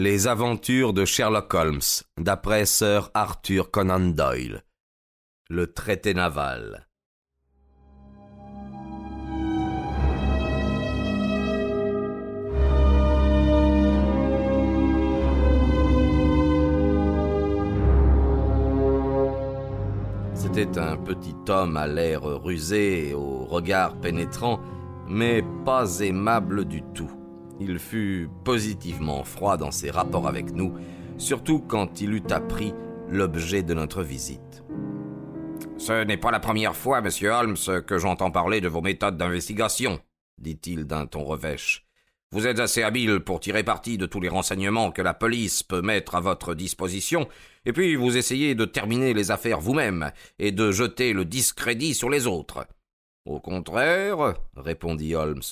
Les aventures de Sherlock Holmes, d'après Sir Arthur Conan Doyle. Le traité naval. C'était un petit homme à l'air rusé au regard pénétrant, mais pas aimable du tout. Il fut positivement froid dans ses rapports avec nous, surtout quand il eut appris l'objet de notre visite. Ce n'est pas la première fois, monsieur Holmes, que j'entends parler de vos méthodes d'investigation, dit-il d'un ton revêche. Vous êtes assez habile pour tirer parti de tous les renseignements que la police peut mettre à votre disposition, et puis vous essayez de terminer les affaires vous-même et de jeter le discrédit sur les autres. Au contraire, répondit Holmes,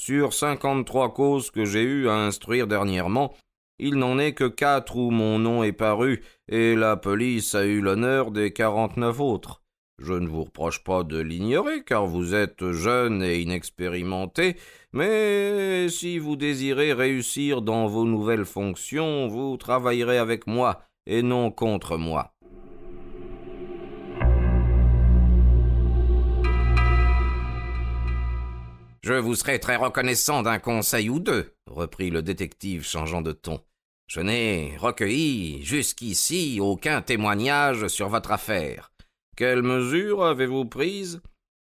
sur cinquante-trois causes que j'ai eu à instruire dernièrement, il n'en est que quatre où mon nom est paru, et la police a eu l'honneur des quarante-neuf autres. Je ne vous reproche pas de l'ignorer, car vous êtes jeune et inexpérimenté, mais si vous désirez réussir dans vos nouvelles fonctions, vous travaillerez avec moi et non contre moi. Je vous serai très reconnaissant d'un conseil ou deux, reprit le détective changeant de ton. Je n'ai recueilli jusqu'ici aucun témoignage sur votre affaire. Quelles mesures avez-vous prises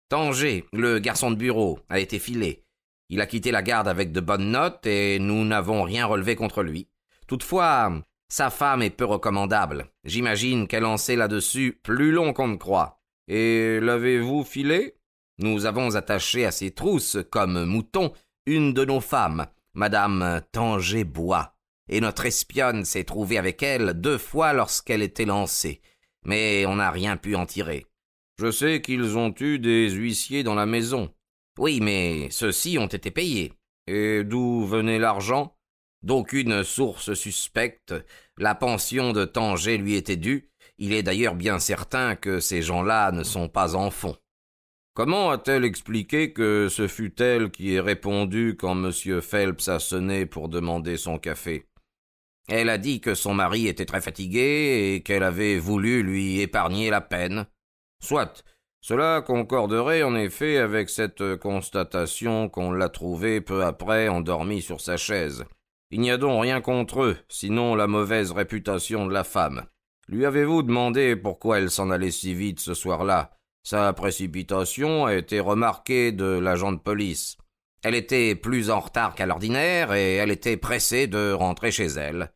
Tanger, le garçon de bureau, a été filé. Il a quitté la garde avec de bonnes notes et nous n'avons rien relevé contre lui. Toutefois, sa femme est peu recommandable. J'imagine qu'elle en sait là-dessus plus long qu'on ne croit. Et l'avez-vous filé? Nous avons attaché à ses trousses, comme moutons, une de nos femmes, Madame Tanger Bois, et notre espionne s'est trouvée avec elle deux fois lorsqu'elle était lancée, mais on n'a rien pu en tirer. Je sais qu'ils ont eu des huissiers dans la maison. Oui, mais ceux-ci ont été payés. Et d'où venait l'argent? D'aucune source suspecte. La pension de Tanger lui était due. Il est d'ailleurs bien certain que ces gens-là ne sont pas en fond. Comment a-t-elle expliqué que ce fut elle qui ait répondu quand M. Phelps a sonné pour demander son café? Elle a dit que son mari était très fatigué et qu'elle avait voulu lui épargner la peine. Soit, cela concorderait en effet avec cette constatation qu'on l'a trouvé peu après endormi sur sa chaise. Il n'y a donc rien contre eux, sinon la mauvaise réputation de la femme. Lui avez-vous demandé pourquoi elle s'en allait si vite ce soir-là? Sa précipitation a été remarquée de l'agent de police. Elle était plus en retard qu'à l'ordinaire et elle était pressée de rentrer chez elle.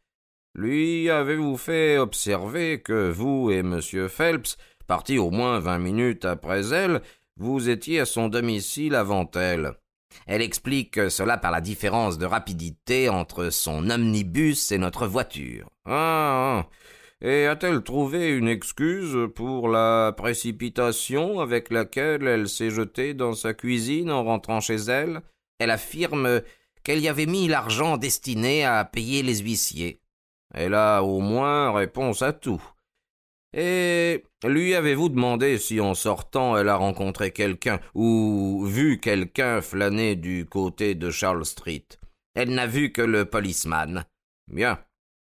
Lui avez-vous fait observer que vous et M. Phelps, partis au moins vingt minutes après elle, vous étiez à son domicile avant elle? Elle explique cela par la différence de rapidité entre son omnibus et notre voiture. Ah, ah. Et a-t-elle trouvé une excuse pour la précipitation avec laquelle elle s'est jetée dans sa cuisine en rentrant chez elle? Elle affirme qu'elle y avait mis l'argent destiné à payer les huissiers. Elle a au moins réponse à tout. Et lui avez-vous demandé si en sortant elle a rencontré quelqu'un ou vu quelqu'un flâner du côté de Charles Street? Elle n'a vu que le policeman. Bien.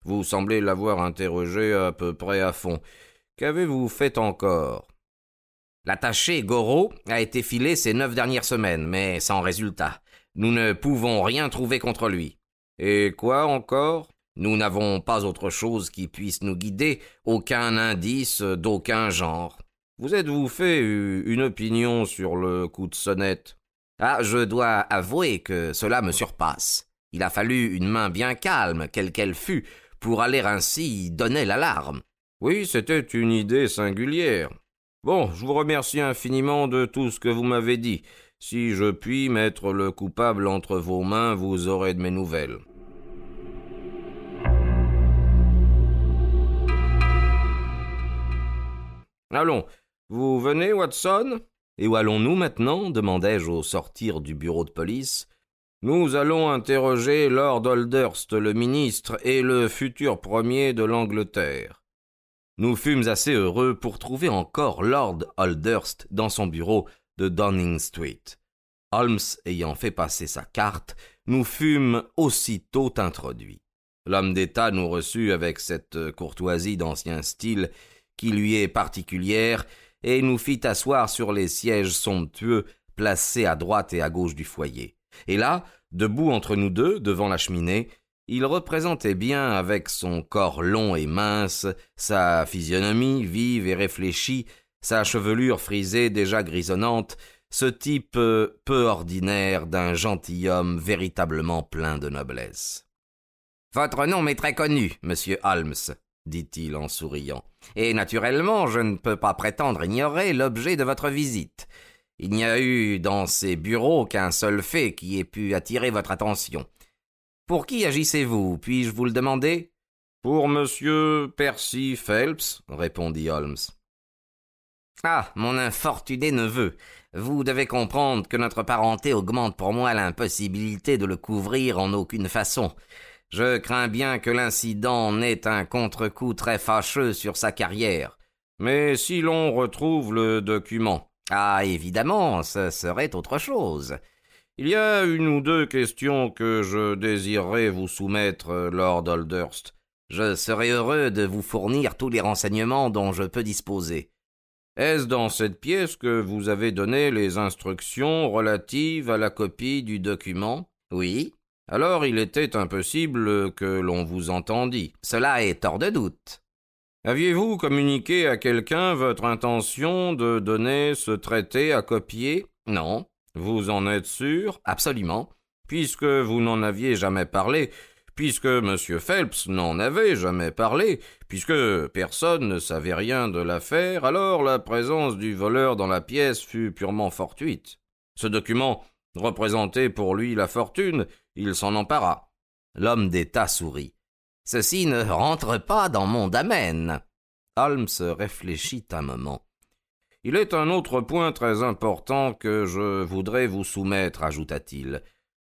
Vous semblez l'avoir interrogé à peu près à fond. Qu'avez-vous fait encore? L'attaché Goro a été filé ces neuf dernières semaines, mais sans résultat. Nous ne pouvons rien trouver contre lui. Et quoi encore? Nous n'avons pas autre chose qui puisse nous guider, aucun indice d'aucun genre. Vous êtes-vous fait une opinion sur le coup de sonnette? Ah, je dois avouer que cela me surpasse. Il a fallu une main bien calme, quelle qu'elle fût, pour aller ainsi donner l'alarme. Oui, c'était une idée singulière. Bon, je vous remercie infiniment de tout ce que vous m'avez dit. Si je puis mettre le coupable entre vos mains, vous aurez de mes nouvelles. Allons, vous venez, Watson? Et où allons-nous maintenant? demandai-je au sortir du bureau de police. Nous allons interroger Lord Holdhurst, le ministre, et le futur premier de l'Angleterre. Nous fûmes assez heureux pour trouver encore Lord Holdhurst dans son bureau de Downing Street. Holmes ayant fait passer sa carte, nous fûmes aussitôt introduits. L'homme d'État nous reçut avec cette courtoisie d'ancien style qui lui est particulière, et nous fit asseoir sur les sièges somptueux placés à droite et à gauche du foyer. Et là, debout entre nous deux, devant la cheminée, il représentait bien avec son corps long et mince, sa physionomie vive et réfléchie, sa chevelure frisée déjà grisonnante, ce type euh, peu ordinaire d'un gentilhomme véritablement plein de noblesse. Votre nom m'est très connu, monsieur Holmes, dit-il en souriant, et naturellement je ne peux pas prétendre ignorer l'objet de votre visite. Il n'y a eu dans ces bureaux qu'un seul fait qui ait pu attirer votre attention. Pour qui agissez-vous, puis-je vous le demander? Pour monsieur Percy Phelps, répondit Holmes. Ah, mon infortuné neveu, vous devez comprendre que notre parenté augmente pour moi l'impossibilité de le couvrir en aucune façon. Je crains bien que l'incident n'ait un contre-coup très fâcheux sur sa carrière. Mais si l'on retrouve le document. Ah, évidemment, ce serait autre chose. Il y a une ou deux questions que je désirerais vous soumettre, Lord Holdhurst. Je serai heureux de vous fournir tous les renseignements dont je peux disposer. Est-ce dans cette pièce que vous avez donné les instructions relatives à la copie du document? Oui. Alors il était impossible que l'on vous entendît. Cela est hors de doute. Aviez-vous communiqué à quelqu'un votre intention de donner ce traité à copier? Non. Vous en êtes sûr? Absolument. Puisque vous n'en aviez jamais parlé, puisque M. Phelps n'en avait jamais parlé, puisque personne ne savait rien de l'affaire, alors la présence du voleur dans la pièce fut purement fortuite. Ce document représentait pour lui la fortune, il s'en empara. L'homme d'État sourit. Ceci ne rentre pas dans mon domaine. Holmes réfléchit un moment. Il est un autre point très important que je voudrais vous soumettre, ajouta-t-il.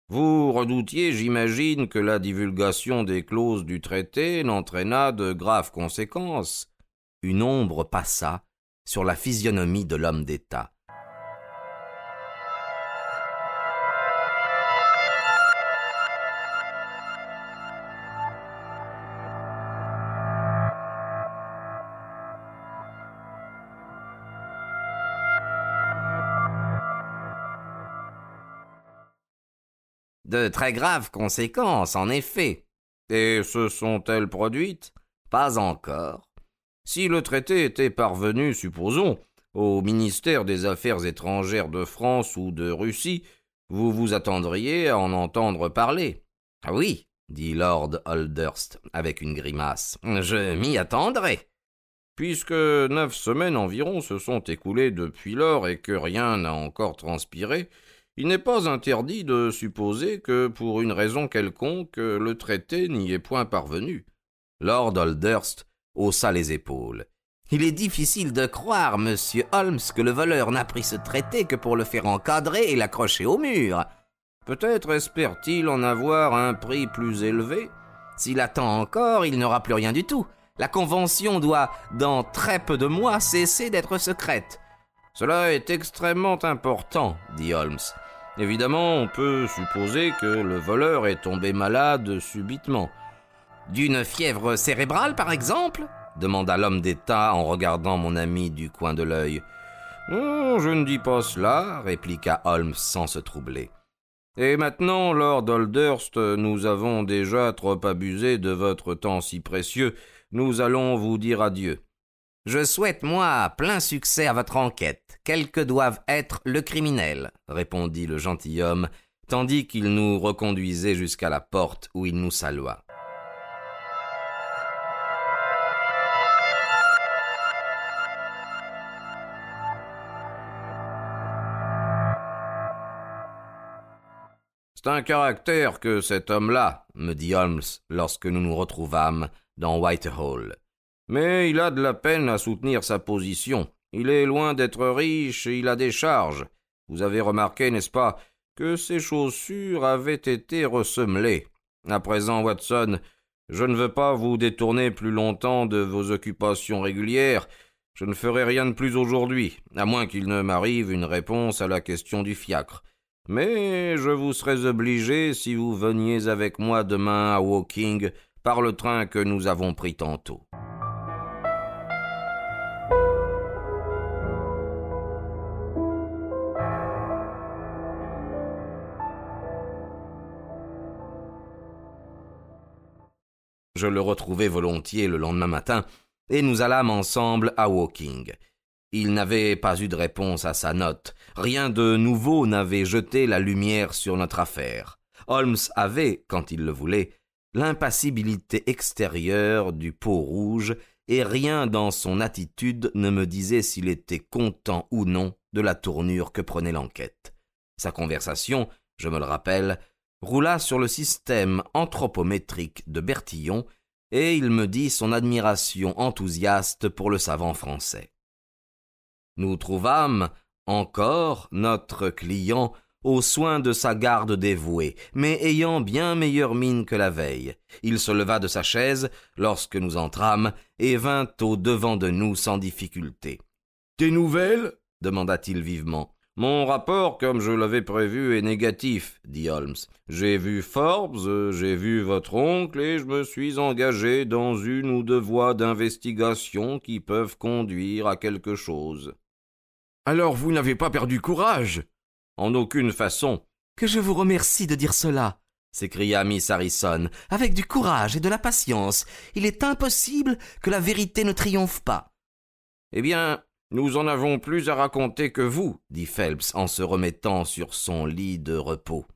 Vous redoutiez, j'imagine, que la divulgation des clauses du traité n'entraînât de graves conséquences. Une ombre passa sur la physionomie de l'homme d'État. De très graves conséquences, en effet. Et se sont-elles produites? Pas encore. Si le traité était parvenu, supposons, au ministère des Affaires étrangères de France ou de Russie, vous vous attendriez à en entendre parler. Ah oui, dit Lord Holdhurst avec une grimace. Je m'y attendrai. Puisque neuf semaines environ se sont écoulées depuis lors et que rien n'a encore transpiré, il n'est pas interdit de supposer que, pour une raison quelconque, le traité n'y est point parvenu. Lord Holdhurst haussa les épaules. Il est difficile de croire, monsieur Holmes, que le voleur n'a pris ce traité que pour le faire encadrer et l'accrocher au mur. Peut-être espère-t-il en avoir un prix plus élevé. S'il attend encore, il n'aura plus rien du tout. La convention doit, dans très peu de mois, cesser d'être secrète. Cela est extrêmement important, dit Holmes. Évidemment, on peut supposer que le voleur est tombé malade subitement. D'une fièvre cérébrale, par exemple demanda l'homme d'État en regardant mon ami du coin de l'œil. Je ne dis pas cela, répliqua Holmes sans se troubler. Et maintenant, Lord Holdhurst, nous avons déjà trop abusé de votre temps si précieux. Nous allons vous dire adieu. Je souhaite, moi, plein succès à votre enquête, quel que doive être le criminel, répondit le gentilhomme, tandis qu'il nous reconduisait jusqu'à la porte où il nous salua. C'est un caractère que cet homme-là, me dit Holmes lorsque nous nous retrouvâmes dans Whitehall. Mais il a de la peine à soutenir sa position. Il est loin d'être riche et il a des charges. Vous avez remarqué, n'est-ce pas, que ses chaussures avaient été ressemelées. À présent, Watson, je ne veux pas vous détourner plus longtemps de vos occupations régulières. Je ne ferai rien de plus aujourd'hui, à moins qu'il ne m'arrive une réponse à la question du fiacre. Mais je vous serais obligé si vous veniez avec moi demain à Woking par le train que nous avons pris tantôt. Je le retrouvai volontiers le lendemain matin, et nous allâmes ensemble à Woking. Il n'avait pas eu de réponse à sa note. Rien de nouveau n'avait jeté la lumière sur notre affaire. Holmes avait, quand il le voulait, l'impassibilité extérieure du pot rouge, et rien dans son attitude ne me disait s'il était content ou non de la tournure que prenait l'enquête. Sa conversation, je me le rappelle, roula sur le système anthropométrique de Bertillon, et il me dit son admiration enthousiaste pour le savant français. Nous trouvâmes encore notre client aux soins de sa garde dévouée, mais ayant bien meilleure mine que la veille. Il se leva de sa chaise lorsque nous entrâmes et vint au devant de nous sans difficulté. Des nouvelles? demanda-t-il vivement. Mon rapport, comme je l'avais prévu, est négatif, dit Holmes. J'ai vu Forbes, j'ai vu votre oncle, et je me suis engagé dans une ou deux voies d'investigation qui peuvent conduire à quelque chose. Alors vous n'avez pas perdu courage? En aucune façon. Que je vous remercie de dire cela, s'écria Miss Harrison, avec du courage et de la patience. Il est impossible que la vérité ne triomphe pas. Eh bien, nous en avons plus à raconter que vous, dit Phelps en se remettant sur son lit de repos.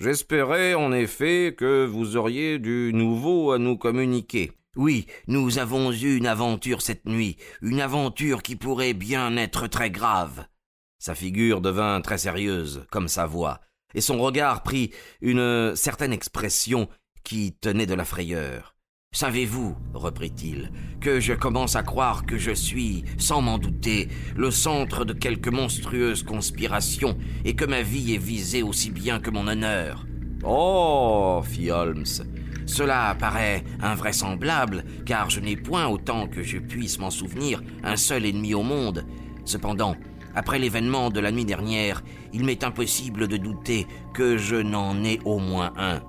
J'espérais en effet que vous auriez du nouveau à nous communiquer. Oui, nous avons eu une aventure cette nuit, une aventure qui pourrait bien être très grave. Sa figure devint très sérieuse, comme sa voix, et son regard prit une certaine expression qui tenait de la frayeur. Savez-vous, reprit-il, que je commence à croire que je suis, sans m'en douter, le centre de quelque monstrueuse conspiration, et que ma vie est visée aussi bien que mon honneur? Oh, fit Holmes. Cela paraît invraisemblable, car je n'ai point autant que je puisse m'en souvenir un seul ennemi au monde. Cependant, après l'événement de la nuit dernière, il m'est impossible de douter que je n'en ai au moins un.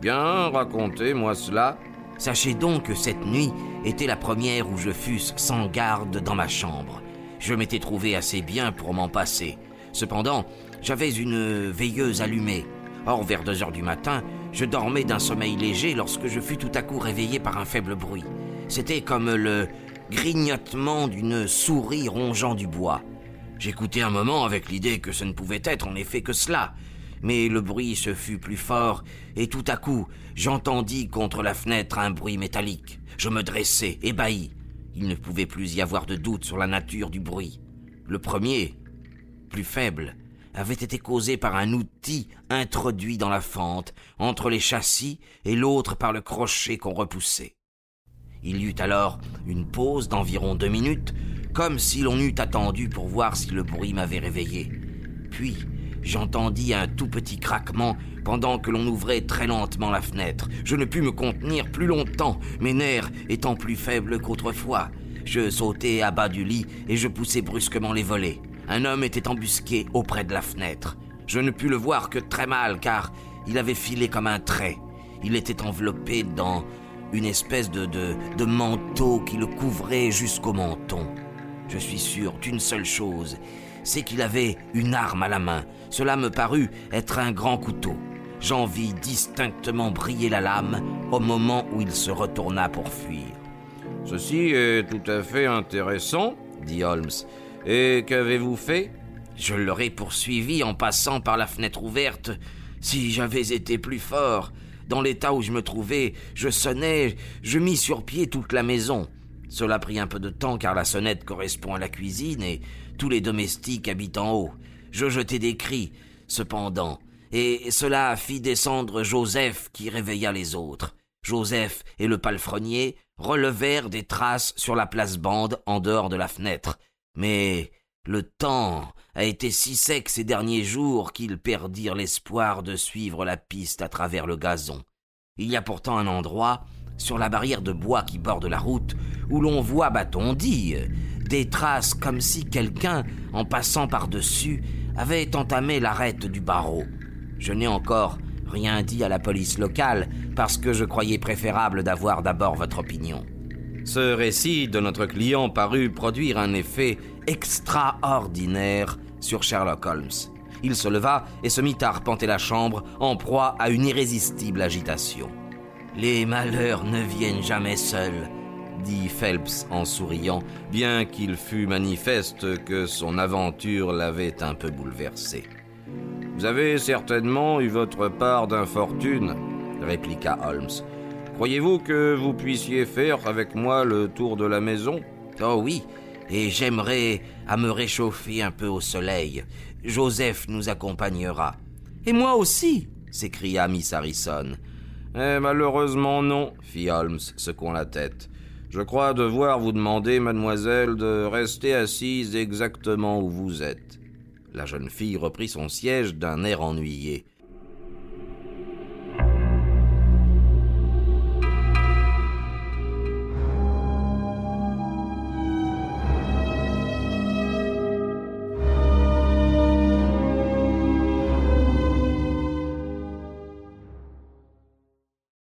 Bien, racontez-moi cela, Sachez donc que cette nuit était la première où je fusse sans garde dans ma chambre. Je m'étais trouvé assez bien pour m'en passer. Cependant, j'avais une veilleuse allumée. Or, vers deux heures du matin, je dormais d'un sommeil léger lorsque je fus tout à coup réveillé par un faible bruit. C'était comme le grignotement d'une souris rongeant du bois. J'écoutai un moment avec l'idée que ce ne pouvait être en effet que cela, mais le bruit se fut plus fort, et tout à coup, j'entendis contre la fenêtre un bruit métallique. Je me dressai, ébahi. Il ne pouvait plus y avoir de doute sur la nature du bruit. Le premier, plus faible, avait été causé par un outil introduit dans la fente, entre les châssis, et l'autre par le crochet qu'on repoussait. Il y eut alors une pause d'environ deux minutes, comme si l'on eût attendu pour voir si le bruit m'avait réveillé. Puis, J'entendis un tout petit craquement pendant que l'on ouvrait très lentement la fenêtre. Je ne pus me contenir plus longtemps, mes nerfs étant plus faibles qu'autrefois. Je sautai à bas du lit et je poussai brusquement les volets. Un homme était embusqué auprès de la fenêtre. Je ne pus le voir que très mal car il avait filé comme un trait. Il était enveloppé dans une espèce de, de, de manteau qui le couvrait jusqu'au menton. Je suis sûr d'une seule chose, c'est qu'il avait une arme à la main. Cela me parut être un grand couteau. J'en vis distinctement briller la lame au moment où il se retourna pour fuir. Ceci est tout à fait intéressant, dit Holmes. Et qu'avez-vous fait? Je l'aurais poursuivi en passant par la fenêtre ouverte. Si j'avais été plus fort, dans l'état où je me trouvais, je sonnais, je mis sur pied toute la maison. Cela prit un peu de temps car la sonnette correspond à la cuisine et tous les domestiques habitent en haut. Je jetai des cris, cependant, et cela fit descendre Joseph qui réveilla les autres. Joseph et le palefrenier relevèrent des traces sur la place-bande en dehors de la fenêtre. Mais le temps a été si sec ces derniers jours qu'ils perdirent l'espoir de suivre la piste à travers le gazon. Il y a pourtant un endroit, sur la barrière de bois qui borde la route, où l'on voit, bâton dit, des traces comme si quelqu'un, en passant par-dessus, avait entamé l'arête du barreau. Je n'ai encore rien dit à la police locale parce que je croyais préférable d'avoir d'abord votre opinion. Ce récit de notre client parut produire un effet extraordinaire sur Sherlock Holmes. Il se leva et se mit à arpenter la chambre en proie à une irrésistible agitation. Les malheurs ne viennent jamais seuls, dit Phelps en souriant, bien qu'il fût manifeste que son aventure l'avait un peu bouleversé. Vous avez certainement eu votre part d'infortune, répliqua Holmes. Croyez-vous que vous puissiez faire avec moi le tour de la maison? Oh oui, et j'aimerais à me réchauffer un peu au soleil. Joseph nous accompagnera. Et moi aussi s'écria Miss Harrison. Eh, malheureusement non, fit Holmes, secouant la tête. Je crois devoir vous demander, mademoiselle, de rester assise exactement où vous êtes. La jeune fille reprit son siège d'un air ennuyé.